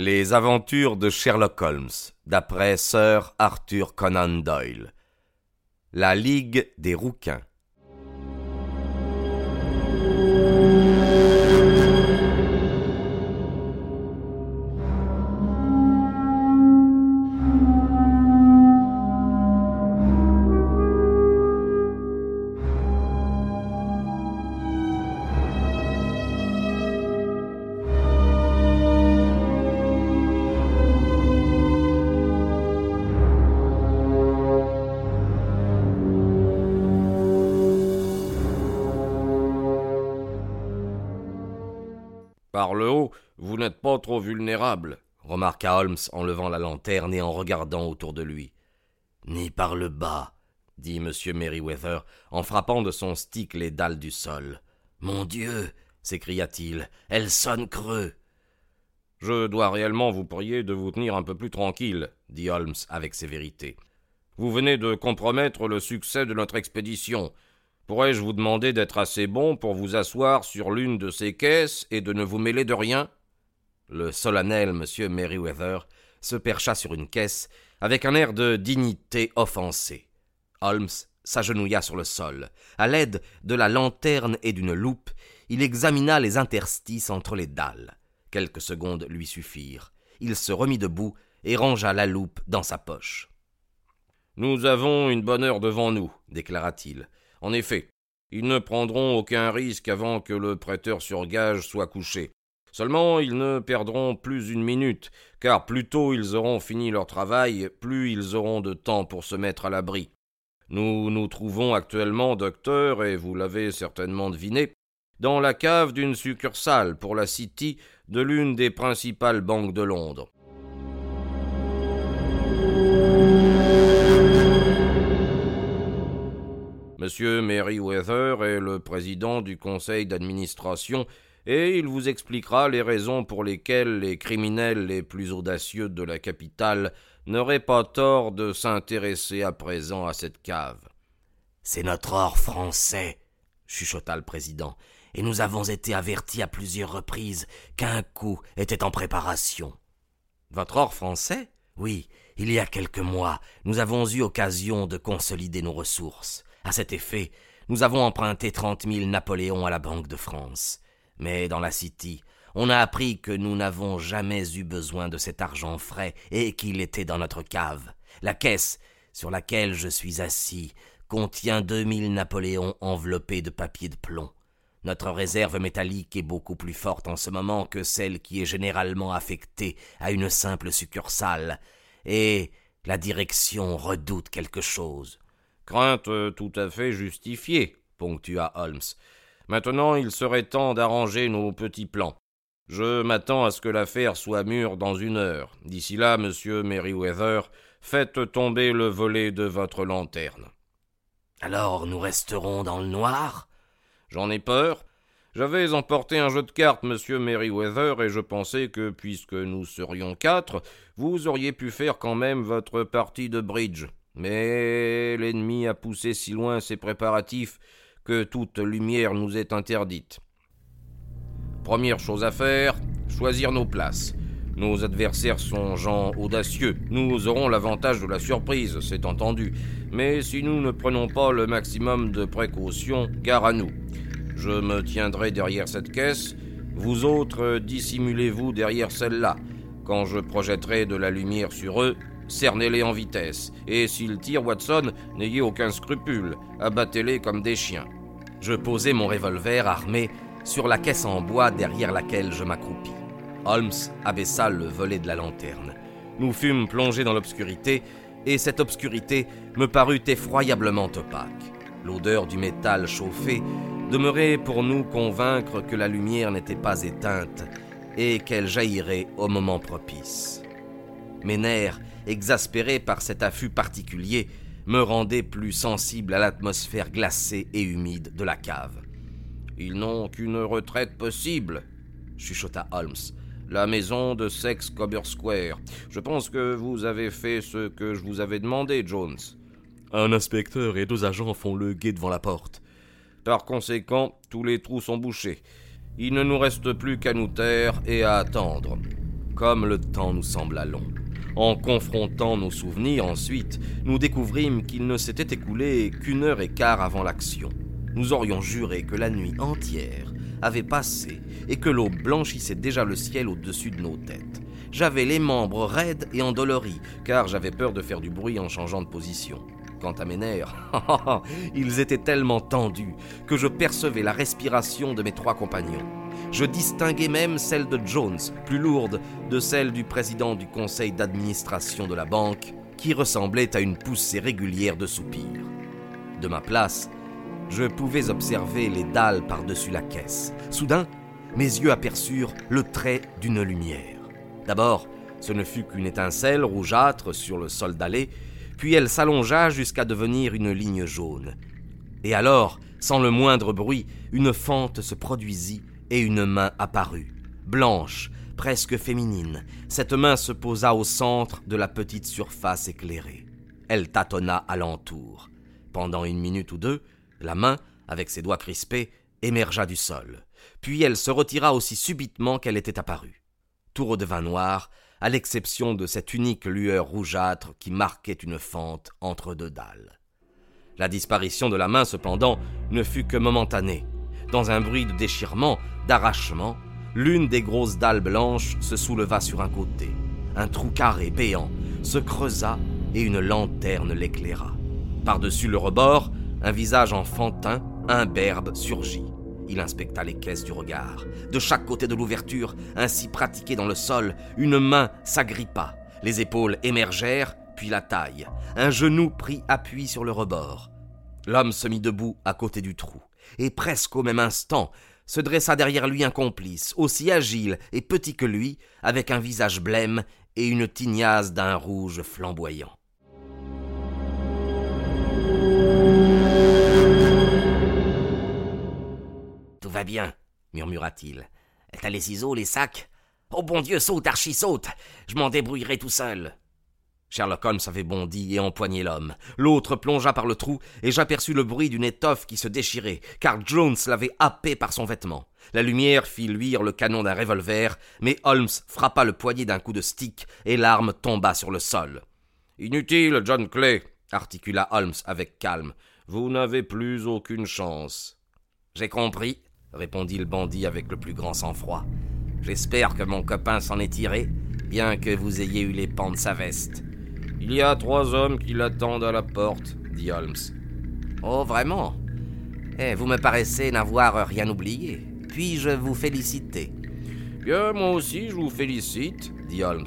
Les aventures de Sherlock Holmes, d'après Sir Arthur Conan Doyle. La Ligue des rouquins. Par le haut, vous n'êtes pas trop vulnérable, remarqua Holmes en levant la lanterne et en regardant autour de lui. Ni par le bas, dit M. Merryweather en frappant de son stick les dalles du sol. Mon Dieu s'écria-t-il, elle sonne creux. Je dois réellement vous prier de vous tenir un peu plus tranquille, dit Holmes avec sévérité. Vous venez de compromettre le succès de notre expédition. Pourrais-je vous demander d'être assez bon pour vous asseoir sur l'une de ces caisses et de ne vous mêler de rien? Le solennel M. Merryweather se percha sur une caisse avec un air de dignité offensée. Holmes s'agenouilla sur le sol. À l'aide de la lanterne et d'une loupe, il examina les interstices entre les dalles. Quelques secondes lui suffirent. Il se remit debout et rangea la loupe dans sa poche. Nous avons une bonne heure devant nous, déclara-t-il. En effet, ils ne prendront aucun risque avant que le prêteur sur gage soit couché. Seulement ils ne perdront plus une minute, car plus tôt ils auront fini leur travail, plus ils auront de temps pour se mettre à l'abri. Nous nous trouvons actuellement, docteur, et vous l'avez certainement deviné, dans la cave d'une succursale pour la City de l'une des principales banques de Londres. Monsieur Merryweather est le président du conseil d'administration et il vous expliquera les raisons pour lesquelles les criminels les plus audacieux de la capitale n'auraient pas tort de s'intéresser à présent à cette cave. C'est notre or français, chuchota le président, et nous avons été avertis à plusieurs reprises qu'un coup était en préparation. Votre or français? Oui, il y a quelques mois, nous avons eu occasion de consolider nos ressources. À cet effet, nous avons emprunté trente mille Napoléons à la Banque de France. Mais dans la City, on a appris que nous n'avons jamais eu besoin de cet argent frais et qu'il était dans notre cave. La caisse sur laquelle je suis assis contient deux mille Napoléons enveloppés de papier de plomb. Notre réserve métallique est beaucoup plus forte en ce moment que celle qui est généralement affectée à une simple succursale, et la direction redoute quelque chose. Crainte tout à fait justifiée, ponctua Holmes. Maintenant il serait temps d'arranger nos petits plans. Je m'attends à ce que l'affaire soit mûre dans une heure. D'ici là, monsieur Merryweather, faites tomber le volet de votre lanterne. Alors nous resterons dans le noir? J'en ai peur. J'avais emporté un jeu de cartes, monsieur Merryweather, et je pensais que, puisque nous serions quatre, vous auriez pu faire quand même votre partie de bridge. Mais l'ennemi a poussé si loin ses préparatifs que toute lumière nous est interdite. Première chose à faire, choisir nos places. Nos adversaires sont gens audacieux. Nous aurons l'avantage de la surprise, c'est entendu. Mais si nous ne prenons pas le maximum de précautions, gare à nous. Je me tiendrai derrière cette caisse. Vous autres, dissimulez-vous derrière celle-là. Quand je projetterai de la lumière sur eux, cernez-les en vitesse, et s'ils tirent Watson, n'ayez aucun scrupule, abattez-les comme des chiens. Je posai mon revolver armé sur la caisse en bois derrière laquelle je m'accroupis. Holmes abaissa le volet de la lanterne. Nous fûmes plongés dans l'obscurité, et cette obscurité me parut effroyablement opaque. L'odeur du métal chauffé demeurait pour nous convaincre que la lumière n'était pas éteinte et qu'elle jaillirait au moment propice. Mes nerfs exaspéré par cet affût particulier, me rendait plus sensible à l'atmosphère glacée et humide de la cave. Ils n'ont qu'une retraite possible, chuchota Holmes. La maison de Sex Cobber Square. Je pense que vous avez fait ce que je vous avais demandé, Jones. Un inspecteur et deux agents font le guet devant la porte. Par conséquent, tous les trous sont bouchés. Il ne nous reste plus qu'à nous taire et à attendre. Comme le temps nous sembla long. En confrontant nos souvenirs ensuite, nous découvrîmes qu'il ne s'était écoulé qu'une heure et quart avant l'action. Nous aurions juré que la nuit entière avait passé et que l'eau blanchissait déjà le ciel au-dessus de nos têtes. J'avais les membres raides et endoloris, car j'avais peur de faire du bruit en changeant de position. Quant à mes nerfs, ils étaient tellement tendus que je percevais la respiration de mes trois compagnons. Je distinguais même celle de Jones, plus lourde, de celle du président du conseil d'administration de la banque, qui ressemblait à une poussée régulière de soupirs. De ma place, je pouvais observer les dalles par-dessus la caisse. Soudain, mes yeux aperçurent le trait d'une lumière. D'abord, ce ne fut qu'une étincelle rougeâtre sur le sol dallé, puis elle s'allongea jusqu'à devenir une ligne jaune. Et alors, sans le moindre bruit, une fente se produisit et une main apparut, blanche, presque féminine. Cette main se posa au centre de la petite surface éclairée. Elle tâtonna alentour. Pendant une minute ou deux, la main, avec ses doigts crispés, émergea du sol. Puis elle se retira aussi subitement qu'elle était apparue. Tout redevint noir, à l'exception de cette unique lueur rougeâtre qui marquait une fente entre deux dalles. La disparition de la main, cependant, ne fut que momentanée. Dans un bruit de déchirement, d'arrachement, l'une des grosses dalles blanches se souleva sur un côté. Un trou carré béant se creusa et une lanterne l'éclaira. Par-dessus le rebord, un visage enfantin, imberbe, surgit. Il inspecta les caisses du regard. De chaque côté de l'ouverture, ainsi pratiquée dans le sol, une main s'agrippa. Les épaules émergèrent, puis la taille. Un genou prit appui sur le rebord. L'homme se mit debout à côté du trou, et presque au même instant, se dressa derrière lui un complice, aussi agile et petit que lui, avec un visage blême et une tignasse d'un rouge flamboyant. Va bien, murmura-t-il. T'as les ciseaux, les sacs? Oh bon Dieu, saute, Archie, saute Je m'en débrouillerai tout seul. Sherlock Holmes avait bondi et empoigné l'homme. L'autre plongea par le trou, et j'aperçus le bruit d'une étoffe qui se déchirait, car Jones l'avait happé par son vêtement. La lumière fit luire le canon d'un revolver, mais Holmes frappa le poignet d'un coup de stick, et l'arme tomba sur le sol. Inutile, John Clay, articula Holmes avec calme. Vous n'avez plus aucune chance. J'ai compris, répondit le bandit avec le plus grand sang-froid. J'espère que mon copain s'en est tiré, bien que vous ayez eu les pans de sa veste. Il y a trois hommes qui l'attendent à la porte, dit Holmes. Oh, vraiment? Eh, vous me paraissez n'avoir rien oublié. Puis-je vous féliciter? Bien, moi aussi, je vous félicite, dit Holmes.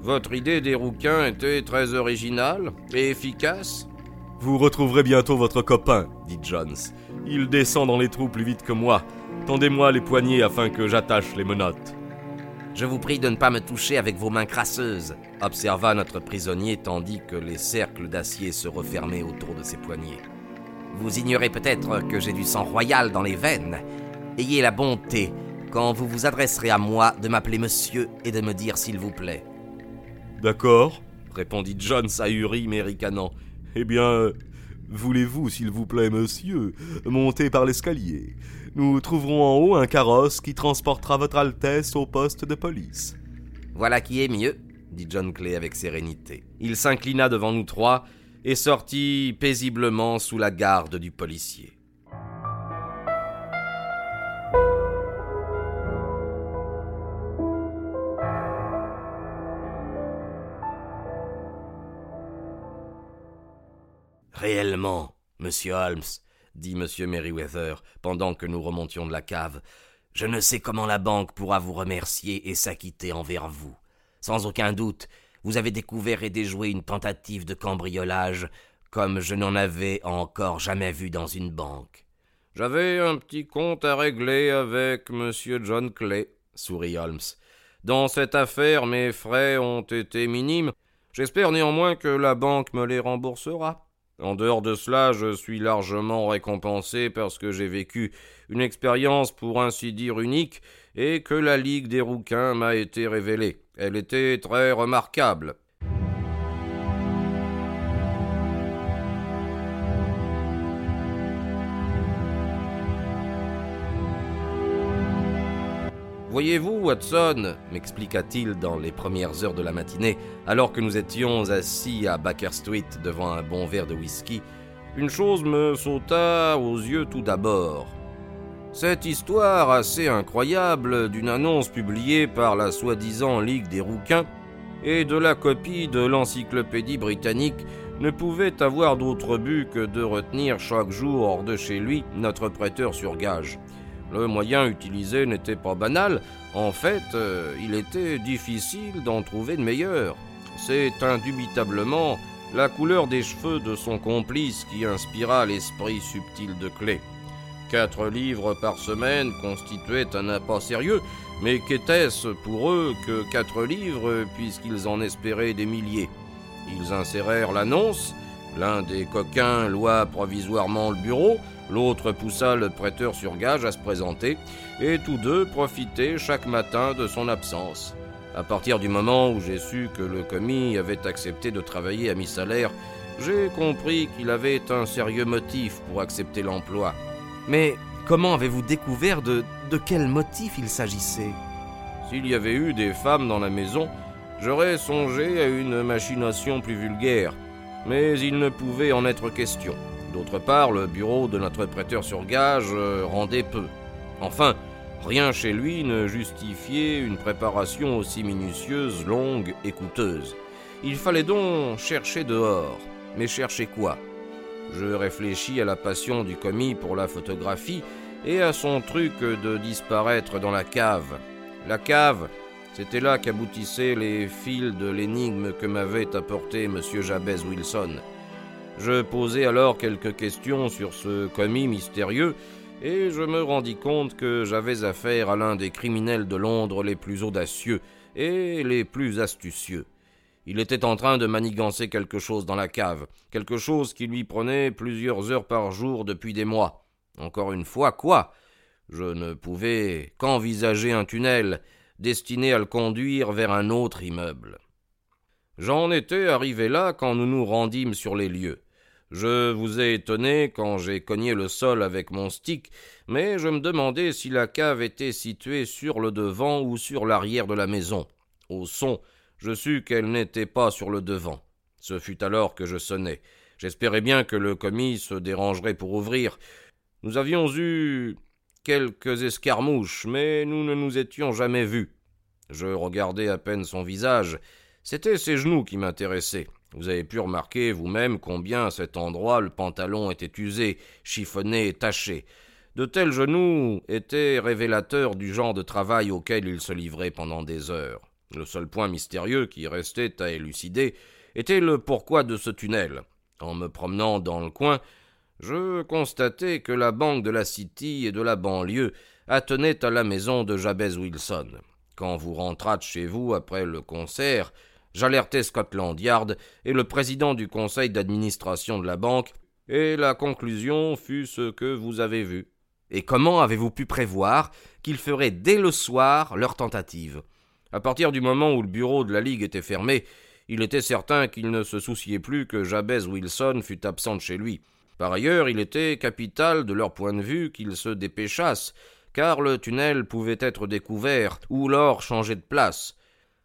Votre idée des rouquins était très originale et efficace. Vous retrouverez bientôt votre copain, dit Jones. Il descend dans les trous plus vite que moi. Tendez-moi les poignets afin que j'attache les menottes. Je vous prie de ne pas me toucher avec vos mains crasseuses, observa notre prisonnier tandis que les cercles d'acier se refermaient autour de ses poignets. Vous ignorez peut-être que j'ai du sang royal dans les veines. Ayez la bonté, quand vous vous adresserez à moi, de m'appeler monsieur et de me dire s'il vous plaît. D'accord, répondit Jones ahuri mais ricanant. Eh bien, voulez-vous, s'il vous plaît, monsieur, monter par l'escalier? Nous trouverons en haut un carrosse qui transportera votre Altesse au poste de police. Voilà qui est mieux, dit John Clay avec sérénité. Il s'inclina devant nous trois et sortit paisiblement sous la garde du policier. Réellement, monsieur Holmes, dit monsieur Merriweather, pendant que nous remontions de la cave, je ne sais comment la banque pourra vous remercier et s'acquitter envers vous. Sans aucun doute, vous avez découvert et déjoué une tentative de cambriolage comme je n'en avais encore jamais vu dans une banque. J'avais un petit compte à régler avec monsieur John Clay, sourit Holmes. Dans cette affaire, mes frais ont été minimes. J'espère néanmoins que la banque me les remboursera. En dehors de cela, je suis largement récompensé parce que j'ai vécu une expérience pour ainsi dire unique et que la Ligue des rouquins m'a été révélée. Elle était très remarquable. Voyez-vous, Watson, m'expliqua-t-il dans les premières heures de la matinée, alors que nous étions assis à Baker Street devant un bon verre de whisky, une chose me sauta aux yeux tout d'abord. Cette histoire assez incroyable d'une annonce publiée par la soi-disant Ligue des rouquins et de la copie de l'encyclopédie britannique ne pouvait avoir d'autre but que de retenir chaque jour hors de chez lui notre prêteur sur gage. Le moyen utilisé n'était pas banal, en fait, euh, il était difficile d'en trouver de meilleur. C'est indubitablement la couleur des cheveux de son complice qui inspira l'esprit subtil de Clé. Quatre livres par semaine constituaient un appât sérieux, mais qu'était-ce pour eux que quatre livres puisqu'ils en espéraient des milliers? Ils insérèrent l'annonce, l'un des coquins loua provisoirement le bureau, l'autre poussa le prêteur sur gage à se présenter, et tous deux profitaient chaque matin de son absence. À partir du moment où j'ai su que le commis avait accepté de travailler à mi-salaire, j'ai compris qu'il avait un sérieux motif pour accepter l'emploi. Mais comment avez-vous découvert de, de quel motif il s'agissait? S'il y avait eu des femmes dans la maison, j'aurais songé à une machination plus vulgaire, mais il ne pouvait en être question. D'autre part, le bureau de notre prêteur sur gage euh, rendait peu. Enfin, Rien chez lui ne justifiait une préparation aussi minutieuse, longue et coûteuse. Il fallait donc chercher dehors. Mais chercher quoi? Je réfléchis à la passion du commis pour la photographie et à son truc de disparaître dans la cave. La cave, c'était là qu'aboutissaient les fils de l'énigme que m'avait apporté M. Jabez Wilson. Je posai alors quelques questions sur ce commis mystérieux et je me rendis compte que j'avais affaire à l'un des criminels de Londres les plus audacieux et les plus astucieux. Il était en train de manigancer quelque chose dans la cave, quelque chose qui lui prenait plusieurs heures par jour depuis des mois. Encore une fois, quoi? Je ne pouvais qu'envisager un tunnel destiné à le conduire vers un autre immeuble. J'en étais arrivé là quand nous nous rendîmes sur les lieux. Je vous ai étonné quand j'ai cogné le sol avec mon stick, mais je me demandais si la cave était située sur le devant ou sur l'arrière de la maison. Au son, je sus qu'elle n'était pas sur le devant. Ce fut alors que je sonnai. J'espérais bien que le commis se dérangerait pour ouvrir. Nous avions eu quelques escarmouches, mais nous ne nous étions jamais vus. Je regardais à peine son visage. C'étaient ses genoux qui m'intéressaient. Vous avez pu remarquer vous-même combien à cet endroit le pantalon était usé, chiffonné et taché. De tels genoux étaient révélateurs du genre de travail auquel il se livrait pendant des heures. Le seul point mystérieux qui restait à élucider était le pourquoi de ce tunnel. En me promenant dans le coin, je constatai que la banque de la City et de la banlieue attenait à la maison de Jabez Wilson. Quand vous rentrâtes chez vous après le concert, J'alertai Scotland Yard et le président du conseil d'administration de la banque, et la conclusion fut ce que vous avez vu. Et comment avez-vous pu prévoir qu'ils feraient dès le soir leur tentative? À partir du moment où le bureau de la Ligue était fermé, il était certain qu'il ne se souciait plus que Jabez Wilson fût absent chez lui. Par ailleurs, il était capital de leur point de vue qu'ils se dépêchassent, car le tunnel pouvait être découvert ou l'or changé de place.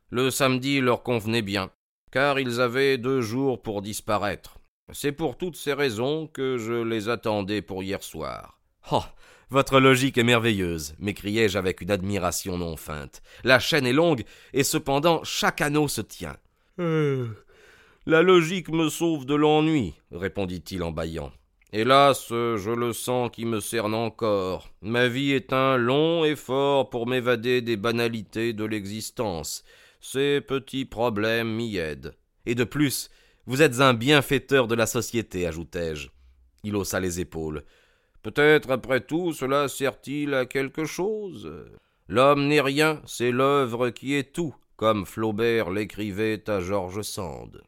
Le samedi leur convenait bien, car ils avaient deux jours pour disparaître. C'est pour toutes ces raisons que je les attendais pour hier soir. Oh. Votre logique est merveilleuse, m'écriai-je avec une admiration non feinte. La chaîne est longue, et cependant chaque anneau se tient. Euh, la logique me sauve de l'ennui, répondit-il en bâillant. Hélas, je le sens qui me cerne encore. Ma vie est un long effort pour m'évader des banalités de l'existence. Ces petits problèmes m'y aident. Et de plus, vous êtes un bienfaiteur de la société, ajoutai-je. Il haussa les épaules. Peut-être après tout cela sert-il à quelque chose? L'homme n'est rien, c'est l'œuvre qui est tout, comme Flaubert l'écrivait à George Sand.